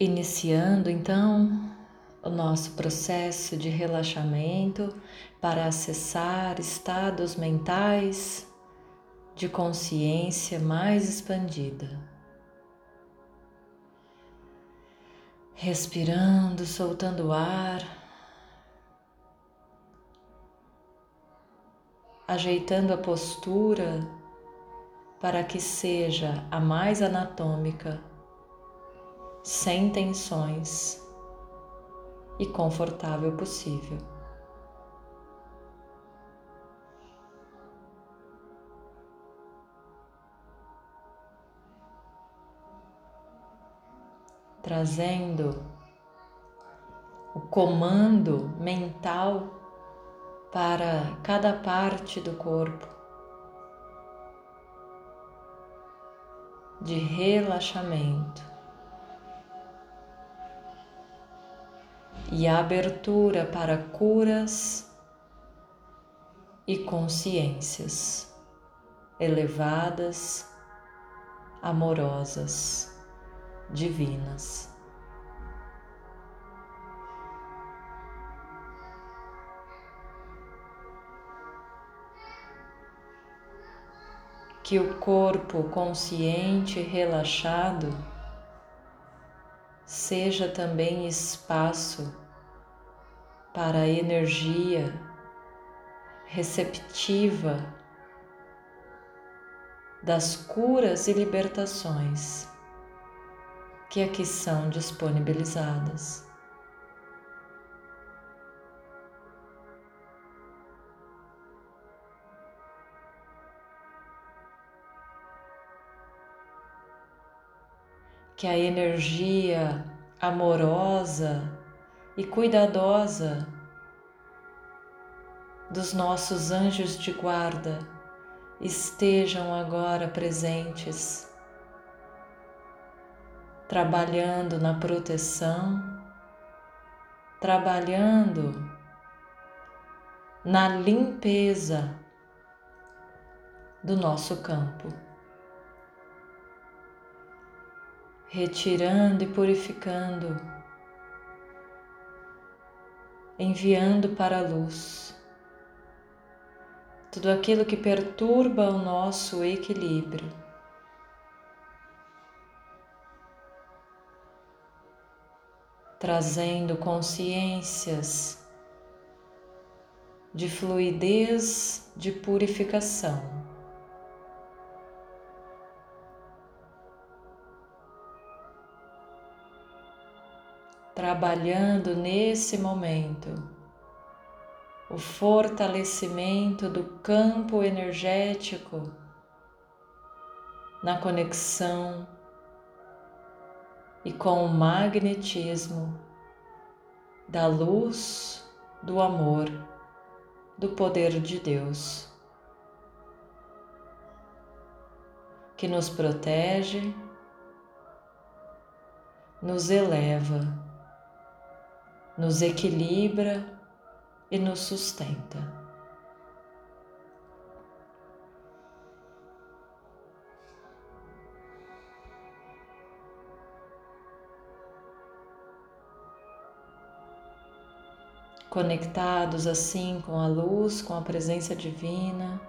Iniciando então o nosso processo de relaxamento para acessar estados mentais de consciência mais expandida. Respirando, soltando o ar, ajeitando a postura para que seja a mais anatômica, sem tensões e confortável possível. Trazendo o comando mental para cada parte do corpo de relaxamento. E abertura para curas e consciências elevadas, amorosas, divinas. Que o corpo consciente relaxado seja também espaço para a energia receptiva das curas e libertações que aqui são disponibilizadas. Que a energia amorosa e cuidadosa dos nossos anjos de guarda estejam agora presentes, trabalhando na proteção, trabalhando na limpeza do nosso campo. Retirando e purificando, enviando para a luz tudo aquilo que perturba o nosso equilíbrio. Trazendo consciências de fluidez, de purificação. Trabalhando nesse momento. O fortalecimento do campo energético na conexão e com o magnetismo da luz, do amor, do poder de Deus, que nos protege, nos eleva nos equilibra e nos sustenta. Conectados assim com a luz, com a presença divina,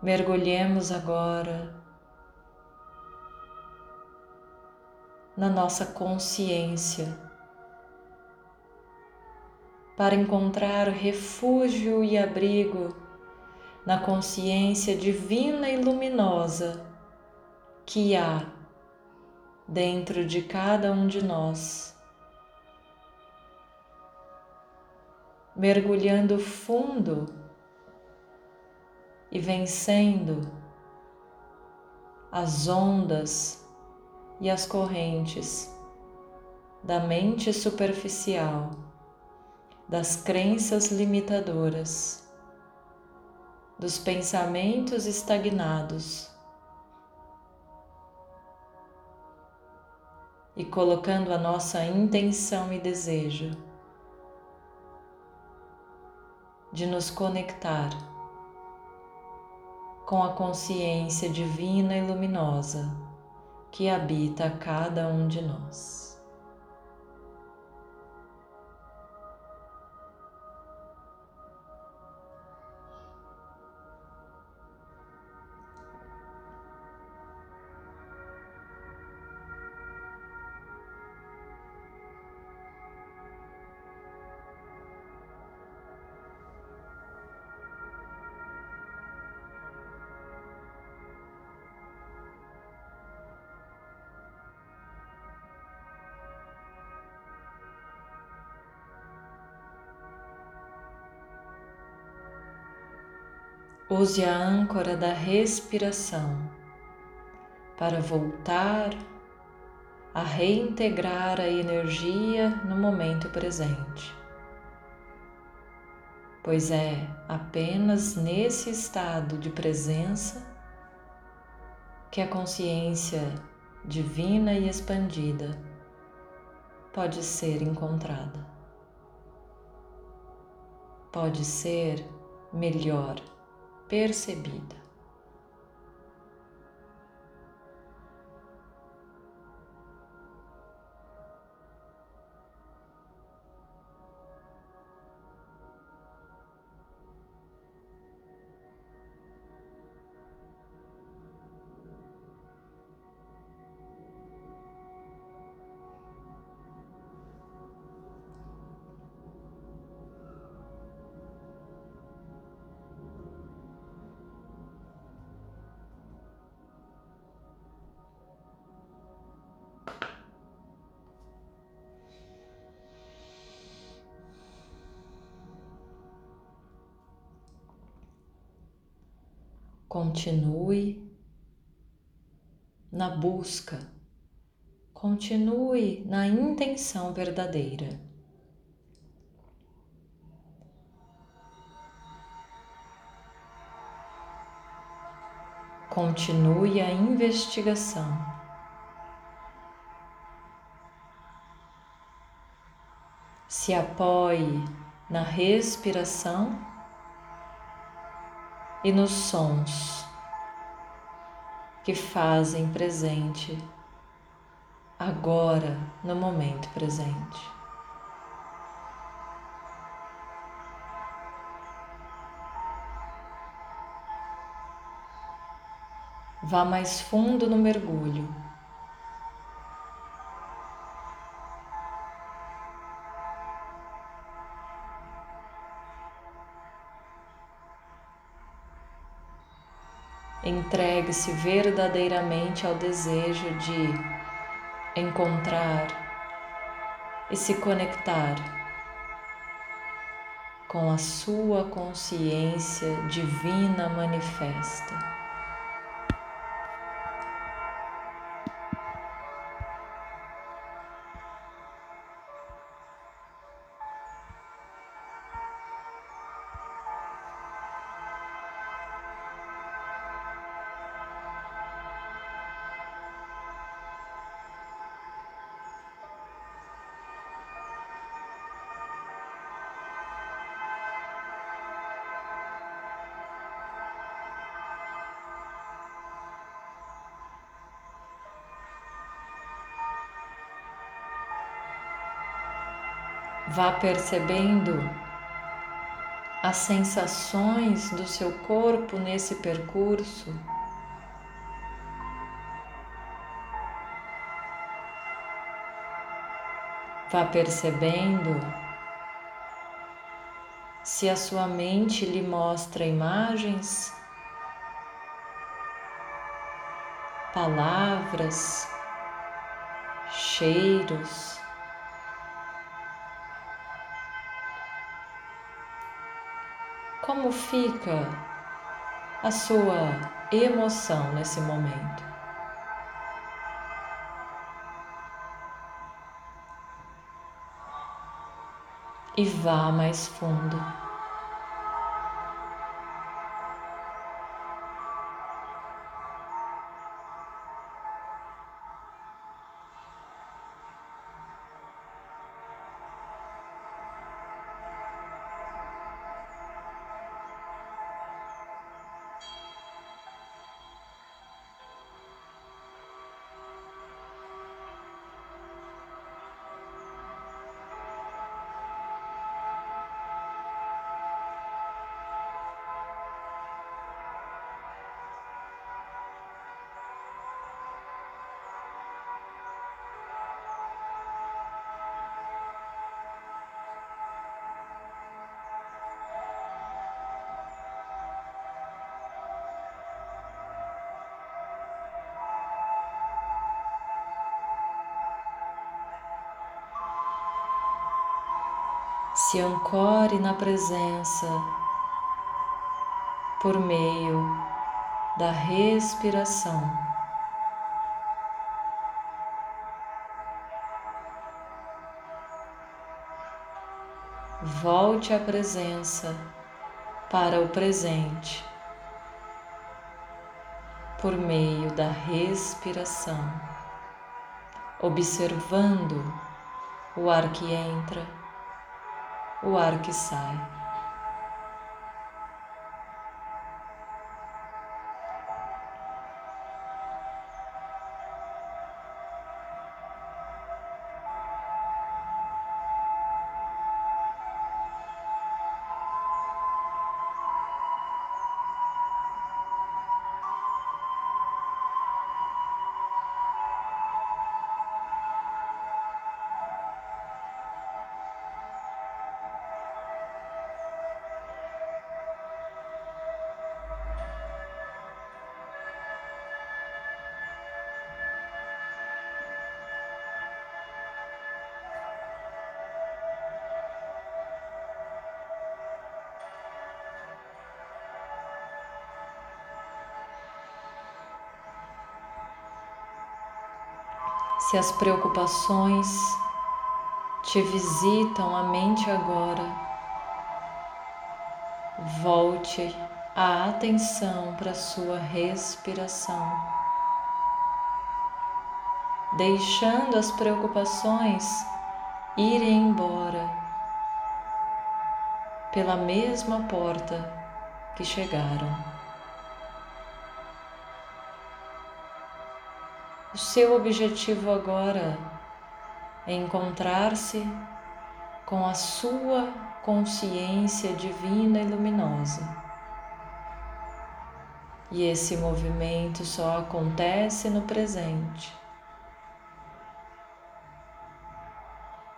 mergulhemos agora na nossa consciência, para encontrar refúgio e abrigo na consciência divina e luminosa que há dentro de cada um de nós. Mergulhando fundo e vencendo as ondas e as correntes da mente superficial, das crenças limitadoras, dos pensamentos estagnados. E colocando a nossa intenção e desejo de nos conectar com a consciência divina e luminosa que habita cada um de nós. Use a âncora da respiração para voltar a reintegrar a energia no momento presente, pois é apenas nesse estado de presença que a consciência divina e expandida pode ser encontrada. Pode ser melhor percebida. Continue na busca, continue na intenção verdadeira. Continue a investigação. Se apoie na respiração e nos sons que fazem presente agora no momento presente. Vá mais fundo no mergulho. Entregue-se verdadeiramente ao desejo de encontrar e se conectar com a sua consciência divina manifesta. Vá percebendo as sensações do seu corpo nesse percurso. Vá percebendo se a sua mente lhe mostra imagens, palavras, cheiros. Como fica a sua emoção nesse momento? E vá mais fundo. Se ancore na presença por meio da respiração. Volte à presença para o presente por meio da respiração, observando o ar que entra, o ar que sai. Se as preocupações te visitam a mente agora, volte a atenção para sua respiração, deixando as preocupações irem embora pela mesma porta que chegaram. O seu objetivo agora é encontrar-se com a sua consciência divina e luminosa. E esse movimento só acontece no presente.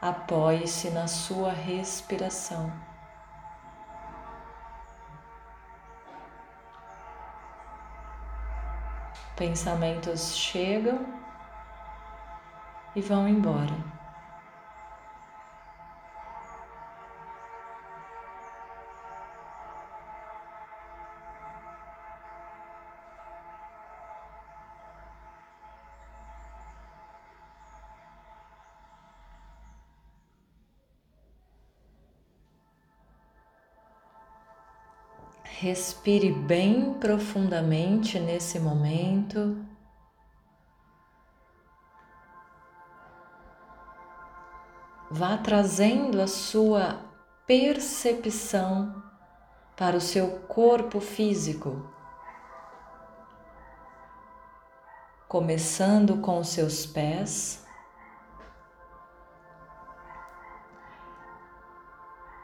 Apoie-se na sua respiração. Pensamentos chegam e vão embora. Respire bem profundamente nesse momento. Vá trazendo a sua percepção para o seu corpo físico, começando com os seus pés.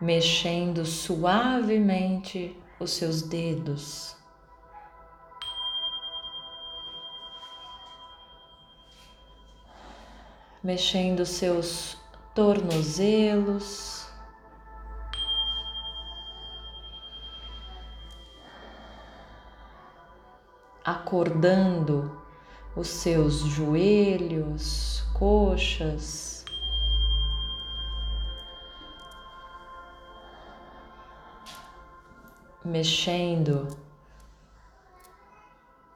Mexendo suavemente os seus dedos. Mexendo seus tornozelos. Acordando os seus joelhos, coxas. Mexendo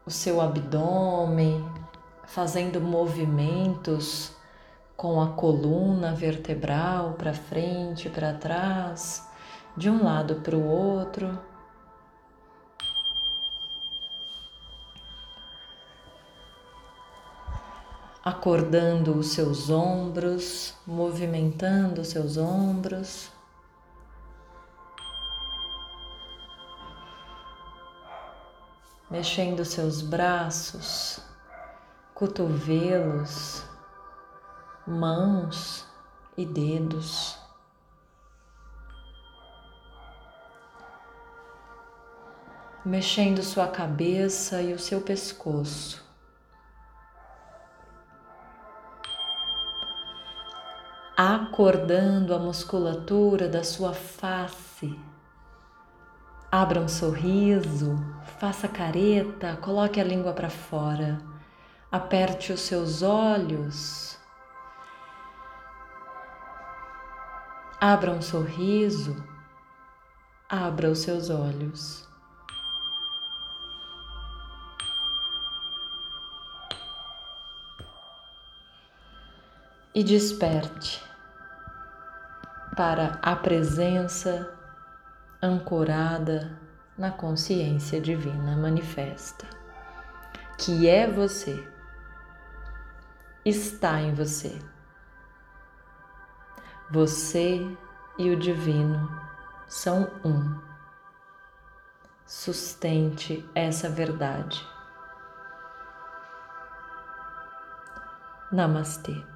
o seu abdômen, fazendo movimentos com a coluna vertebral para frente para trás, de um lado para o outro. Acordando os seus ombros, movimentando os seus ombros. Mexendo seus braços, cotovelos, mãos e dedos. Mexendo sua cabeça e o seu pescoço. Acordando a musculatura da sua face Abra um sorriso, faça careta, coloque a língua para fora, aperte os seus olhos, Abra um sorriso, abra os seus olhos. E desperte para a presença ancorada na consciência divina manifesta, que é você, está em você. Você e o divino são um. Sustente essa verdade. Namastê.